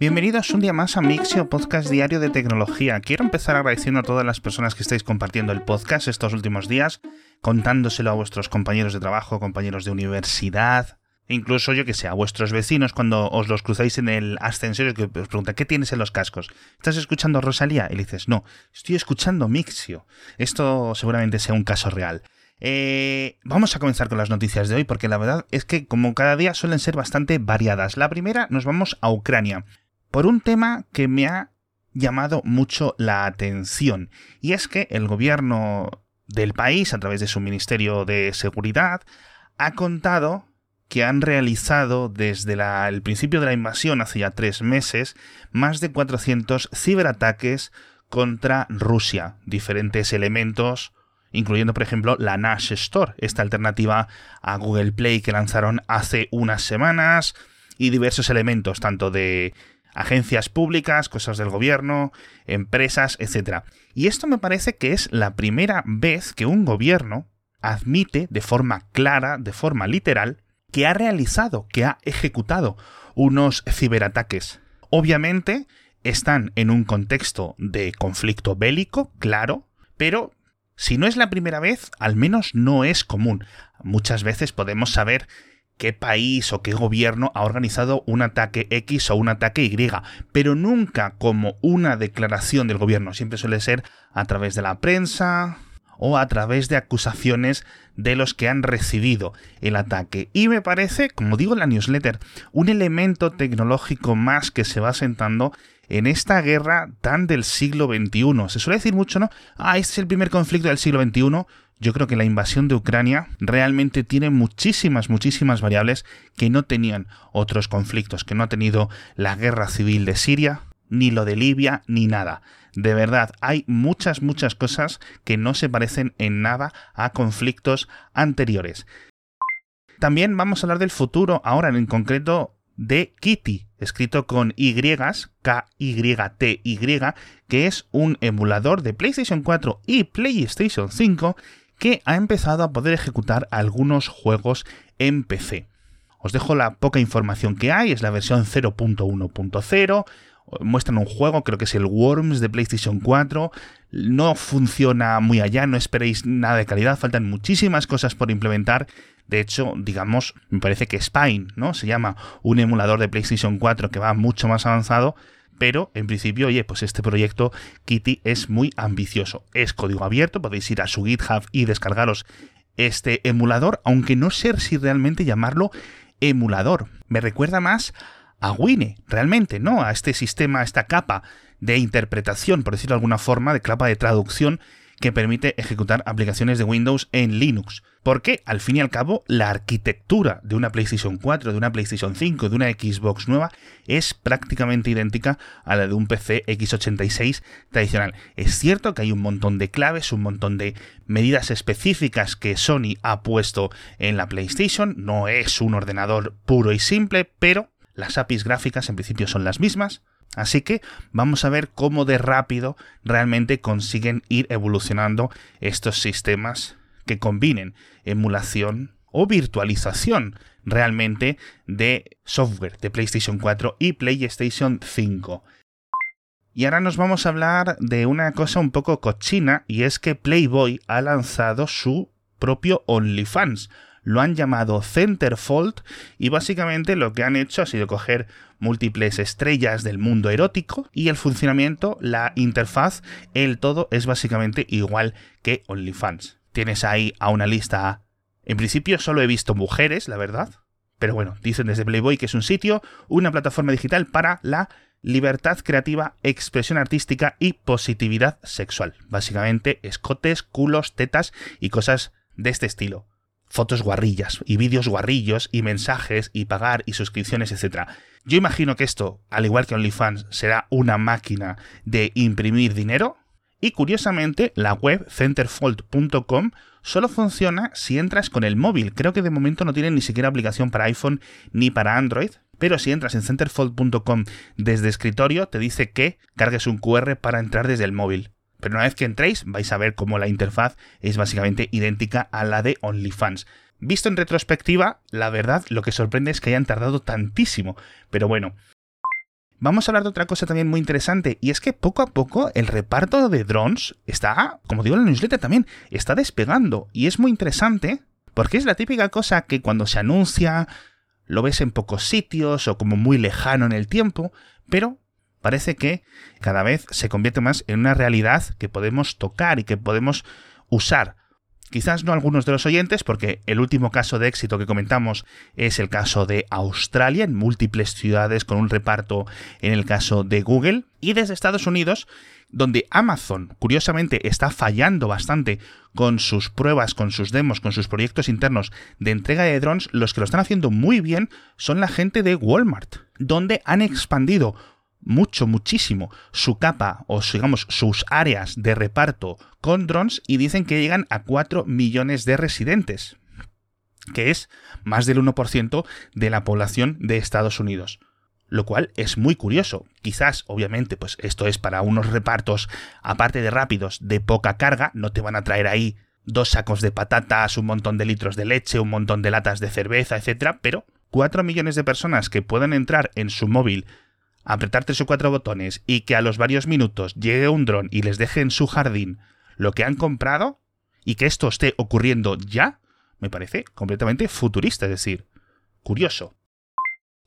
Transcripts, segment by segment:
Bienvenidos un día más a Mixio, podcast diario de tecnología. Quiero empezar agradeciendo a todas las personas que estáis compartiendo el podcast estos últimos días, contándoselo a vuestros compañeros de trabajo, compañeros de universidad, e incluso yo que sé, a vuestros vecinos cuando os los cruzáis en el ascensor y os preguntan ¿qué tienes en los cascos? ¿Estás escuchando Rosalía? Y le dices, no, estoy escuchando Mixio. Esto seguramente sea un caso real. Eh, vamos a comenzar con las noticias de hoy porque la verdad es que como cada día suelen ser bastante variadas. La primera nos vamos a Ucrania por un tema que me ha llamado mucho la atención, y es que el gobierno del país, a través de su Ministerio de Seguridad, ha contado que han realizado desde el principio de la invasión, hace ya tres meses, más de 400 ciberataques contra Rusia, diferentes elementos, incluyendo por ejemplo la Nash Store, esta alternativa a Google Play que lanzaron hace unas semanas, y diversos elementos, tanto de agencias públicas, cosas del gobierno, empresas, etc. Y esto me parece que es la primera vez que un gobierno admite de forma clara, de forma literal, que ha realizado, que ha ejecutado unos ciberataques. Obviamente están en un contexto de conflicto bélico, claro, pero si no es la primera vez, al menos no es común. Muchas veces podemos saber qué país o qué gobierno ha organizado un ataque X o un ataque Y, pero nunca como una declaración del gobierno, siempre suele ser a través de la prensa o a través de acusaciones de los que han recibido el ataque. Y me parece, como digo en la newsletter, un elemento tecnológico más que se va sentando en esta guerra tan del siglo XXI. Se suele decir mucho, ¿no? Ah, este es el primer conflicto del siglo XXI. Yo creo que la invasión de Ucrania realmente tiene muchísimas, muchísimas variables que no tenían otros conflictos, que no ha tenido la guerra civil de Siria, ni lo de Libia, ni nada. De verdad, hay muchas, muchas cosas que no se parecen en nada a conflictos anteriores. También vamos a hablar del futuro, ahora en concreto de Kitty, escrito con Y, K-Y-T-Y, que es un emulador de PlayStation 4 y PlayStation 5 que ha empezado a poder ejecutar algunos juegos en PC. Os dejo la poca información que hay, es la versión 0.1.0, muestran un juego, creo que es el Worms de PlayStation 4, no funciona muy allá, no esperéis nada de calidad, faltan muchísimas cosas por implementar. De hecho, digamos, me parece que Spine, ¿no? Se llama un emulador de PlayStation 4 que va mucho más avanzado, pero en principio, oye, pues este proyecto Kitty es muy ambicioso. Es código abierto, podéis ir a su GitHub y descargaros este emulador, aunque no sé si realmente llamarlo emulador. Me recuerda más a Wine, realmente, ¿no? A este sistema, a esta capa de interpretación, por decirlo de alguna forma, de capa de traducción que permite ejecutar aplicaciones de Windows en Linux. Porque, al fin y al cabo, la arquitectura de una PlayStation 4, de una PlayStation 5, de una Xbox nueva, es prácticamente idéntica a la de un PC x86 tradicional. Es cierto que hay un montón de claves, un montón de medidas específicas que Sony ha puesto en la PlayStation. No es un ordenador puro y simple, pero las APIs gráficas en principio son las mismas. Así que vamos a ver cómo de rápido realmente consiguen ir evolucionando estos sistemas que combinen emulación o virtualización realmente de software de PlayStation 4 y PlayStation 5. Y ahora nos vamos a hablar de una cosa un poco cochina y es que Playboy ha lanzado su propio OnlyFans, lo han llamado Centerfold y básicamente lo que han hecho ha sido coger múltiples estrellas del mundo erótico y el funcionamiento, la interfaz, el todo es básicamente igual que OnlyFans. Tienes ahí a una lista... En principio solo he visto mujeres, la verdad. Pero bueno, dicen desde Playboy que es un sitio, una plataforma digital para la libertad creativa, expresión artística y positividad sexual. Básicamente escotes, culos, tetas y cosas de este estilo fotos guarrillas y vídeos guarrillos y mensajes y pagar y suscripciones, etc. Yo imagino que esto, al igual que OnlyFans, será una máquina de imprimir dinero. Y curiosamente, la web centerfold.com solo funciona si entras con el móvil. Creo que de momento no tiene ni siquiera aplicación para iPhone ni para Android. Pero si entras en centerfold.com desde escritorio, te dice que cargues un QR para entrar desde el móvil. Pero una vez que entréis vais a ver cómo la interfaz es básicamente idéntica a la de OnlyFans. Visto en retrospectiva, la verdad lo que sorprende es que hayan tardado tantísimo. Pero bueno. Vamos a hablar de otra cosa también muy interesante, y es que poco a poco el reparto de drones está, como digo en la newsletter también, está despegando, y es muy interesante, porque es la típica cosa que cuando se anuncia lo ves en pocos sitios o como muy lejano en el tiempo, pero parece que cada vez se convierte más en una realidad que podemos tocar y que podemos usar. Quizás no algunos de los oyentes, porque el último caso de éxito que comentamos es el caso de Australia, en múltiples ciudades con un reparto en el caso de Google, y desde Estados Unidos, donde Amazon, curiosamente, está fallando bastante con sus pruebas, con sus demos, con sus proyectos internos de entrega de drones, los que lo están haciendo muy bien son la gente de Walmart, donde han expandido mucho, muchísimo su capa o digamos sus áreas de reparto con drones y dicen que llegan a 4 millones de residentes, que es más del 1% de la población de Estados Unidos. Lo cual es muy curioso. Quizás, obviamente, pues esto es para unos repartos, aparte de rápidos, de poca carga, no te van a traer ahí dos sacos de patatas, un montón de litros de leche, un montón de latas de cerveza, etcétera, pero 4 millones de personas que puedan entrar en su móvil apretar tres o cuatro botones y que a los varios minutos llegue un dron y les deje en su jardín lo que han comprado y que esto esté ocurriendo ya, me parece completamente futurista, es decir, curioso.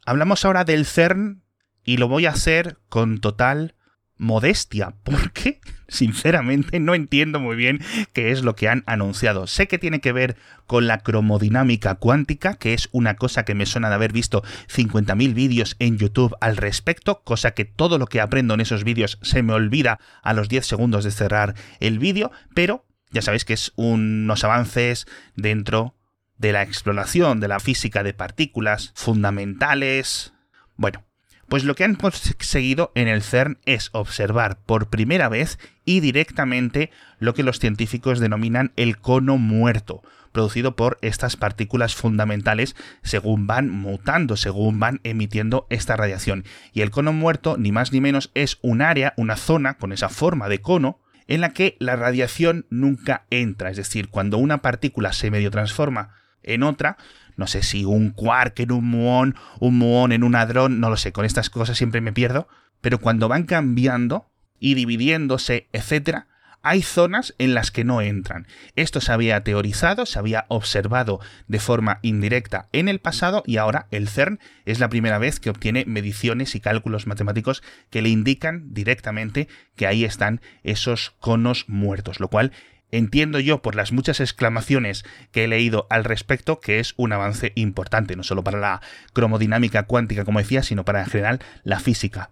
Hablamos ahora del CERN y lo voy a hacer con total modestia, porque sinceramente no entiendo muy bien qué es lo que han anunciado. Sé que tiene que ver con la cromodinámica cuántica, que es una cosa que me suena de haber visto 50.000 vídeos en YouTube al respecto, cosa que todo lo que aprendo en esos vídeos se me olvida a los 10 segundos de cerrar el vídeo, pero ya sabéis que es unos avances dentro de la exploración de la física de partículas fundamentales. Bueno, pues lo que han conseguido en el CERN es observar por primera vez y directamente lo que los científicos denominan el cono muerto, producido por estas partículas fundamentales según van mutando, según van emitiendo esta radiación. Y el cono muerto, ni más ni menos, es un área, una zona con esa forma de cono, en la que la radiación nunca entra. Es decir, cuando una partícula se medio transforma en otra, no sé si un quark en un muón, un muón en un hadrón, no lo sé, con estas cosas siempre me pierdo, pero cuando van cambiando y dividiéndose, etcétera, hay zonas en las que no entran. Esto se había teorizado, se había observado de forma indirecta en el pasado y ahora el CERN es la primera vez que obtiene mediciones y cálculos matemáticos que le indican directamente que ahí están esos conos muertos, lo cual entiendo yo por las muchas exclamaciones que he leído al respecto que es un avance importante, no solo para la cromodinámica cuántica, como decía, sino para en general la física.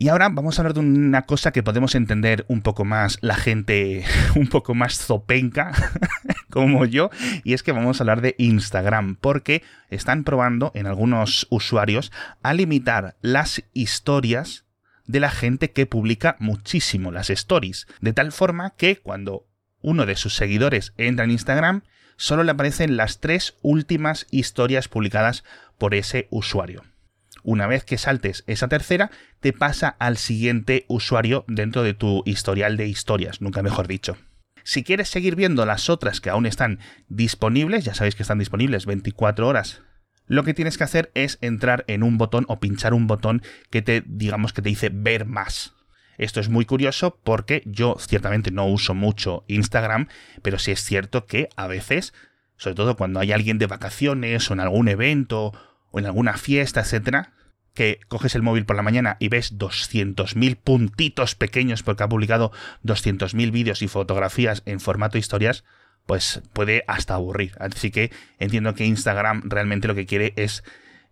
Y ahora vamos a hablar de una cosa que podemos entender un poco más la gente un poco más zopenca como yo, y es que vamos a hablar de Instagram, porque están probando en algunos usuarios a limitar las historias de la gente que publica muchísimo las stories, de tal forma que cuando uno de sus seguidores entra en Instagram, solo le aparecen las tres últimas historias publicadas por ese usuario. Una vez que saltes esa tercera, te pasa al siguiente usuario dentro de tu historial de historias, nunca mejor dicho. Si quieres seguir viendo las otras que aún están disponibles, ya sabéis que están disponibles 24 horas lo que tienes que hacer es entrar en un botón o pinchar un botón que te, digamos, que te dice ver más. Esto es muy curioso porque yo ciertamente no uso mucho Instagram, pero sí es cierto que a veces, sobre todo cuando hay alguien de vacaciones o en algún evento o en alguna fiesta, etcétera, que coges el móvil por la mañana y ves 200.000 puntitos pequeños porque ha publicado 200.000 vídeos y fotografías en formato historias, pues puede hasta aburrir. Así que entiendo que Instagram realmente lo que quiere es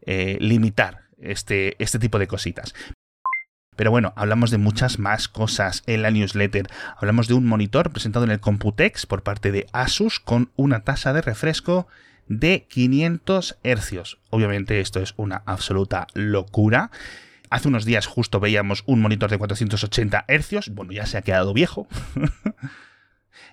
eh, limitar este, este tipo de cositas. Pero bueno, hablamos de muchas más cosas en la newsletter. Hablamos de un monitor presentado en el Computex por parte de Asus con una tasa de refresco de 500 Hz. Obviamente esto es una absoluta locura. Hace unos días justo veíamos un monitor de 480 Hz. Bueno, ya se ha quedado viejo.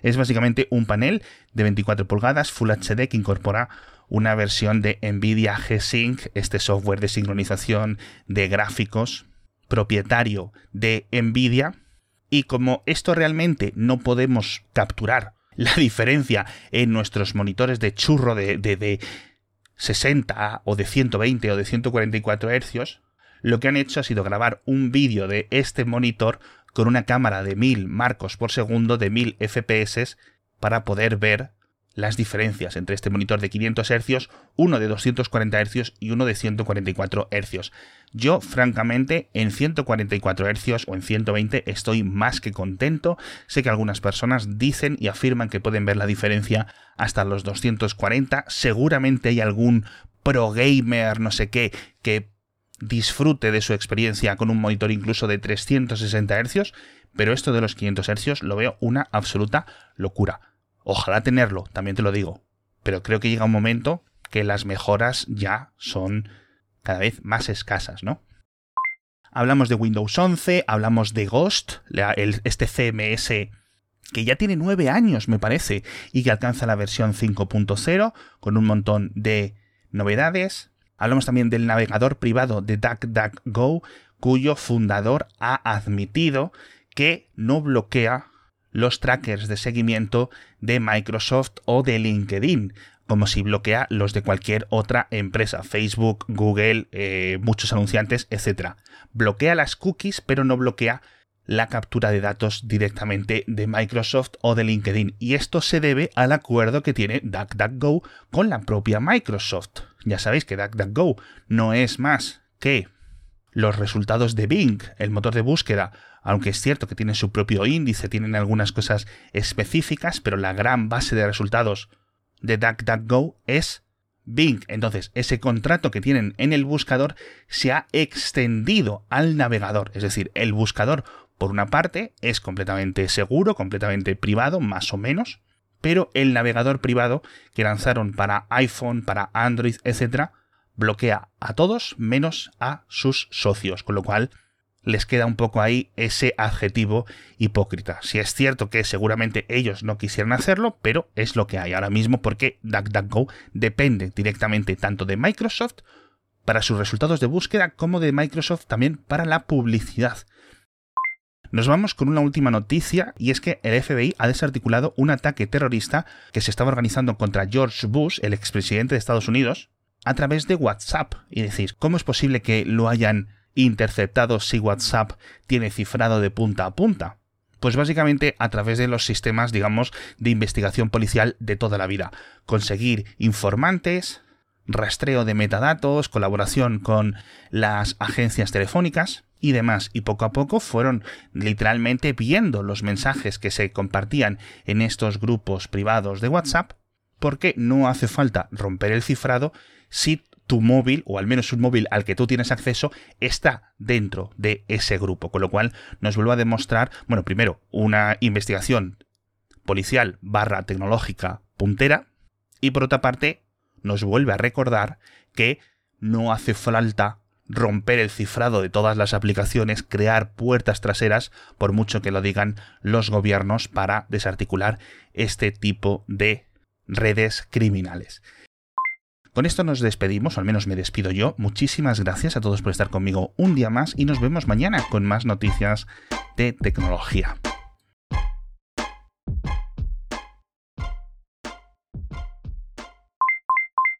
Es básicamente un panel de 24 pulgadas Full HD que incorpora una versión de Nvidia G-Sync, este software de sincronización de gráficos propietario de Nvidia. Y como esto realmente no podemos capturar la diferencia en nuestros monitores de churro de, de 60 o de 120 o de 144 Hz, lo que han hecho ha sido grabar un vídeo de este monitor con una cámara de 1000 marcos por segundo de 1000 FPS para poder ver las diferencias entre este monitor de 500 Hz, uno de 240 Hz y uno de 144 Hz. Yo, francamente, en 144 Hz o en 120 estoy más que contento. Sé que algunas personas dicen y afirman que pueden ver la diferencia hasta los 240. Seguramente hay algún pro gamer, no sé qué, que disfrute de su experiencia con un monitor incluso de 360 Hz, pero esto de los 500 Hz lo veo una absoluta locura. Ojalá tenerlo, también te lo digo. Pero creo que llega un momento que las mejoras ya son cada vez más escasas, ¿no? Hablamos de Windows 11, hablamos de Ghost, este CMS que ya tiene nueve años, me parece, y que alcanza la versión 5.0 con un montón de novedades. Hablamos también del navegador privado de DuckDuckGo, cuyo fundador ha admitido que no bloquea los trackers de seguimiento de Microsoft o de LinkedIn, como si bloquea los de cualquier otra empresa, Facebook, Google, eh, muchos anunciantes, etc. Bloquea las cookies, pero no bloquea la captura de datos directamente de Microsoft o de LinkedIn. Y esto se debe al acuerdo que tiene DuckDuckGo con la propia Microsoft. Ya sabéis que DuckDuckGo no es más que los resultados de Bing, el motor de búsqueda, aunque es cierto que tienen su propio índice, tienen algunas cosas específicas, pero la gran base de resultados de DuckDuckGo es Bing. Entonces, ese contrato que tienen en el buscador se ha extendido al navegador. Es decir, el buscador, por una parte, es completamente seguro, completamente privado, más o menos, pero el navegador privado que lanzaron para iPhone, para Android, etc., bloquea a todos menos a sus socios, con lo cual les queda un poco ahí ese adjetivo hipócrita. Si es cierto que seguramente ellos no quisieran hacerlo, pero es lo que hay ahora mismo porque DuckDuckGo depende directamente tanto de Microsoft para sus resultados de búsqueda como de Microsoft también para la publicidad. Nos vamos con una última noticia y es que el FBI ha desarticulado un ataque terrorista que se estaba organizando contra George Bush, el expresidente de Estados Unidos, a través de WhatsApp. Y decís, ¿cómo es posible que lo hayan interceptado si WhatsApp tiene cifrado de punta a punta? Pues básicamente a través de los sistemas, digamos, de investigación policial de toda la vida. Conseguir informantes, rastreo de metadatos, colaboración con las agencias telefónicas y demás. Y poco a poco fueron literalmente viendo los mensajes que se compartían en estos grupos privados de WhatsApp, porque no hace falta romper el cifrado si tu móvil, o al menos un móvil al que tú tienes acceso, está dentro de ese grupo. Con lo cual nos vuelve a demostrar, bueno, primero, una investigación policial barra tecnológica puntera, y por otra parte, nos vuelve a recordar que no hace falta romper el cifrado de todas las aplicaciones, crear puertas traseras, por mucho que lo digan los gobiernos, para desarticular este tipo de redes criminales. Con esto nos despedimos, o al menos me despido yo. Muchísimas gracias a todos por estar conmigo un día más y nos vemos mañana con más noticias de tecnología.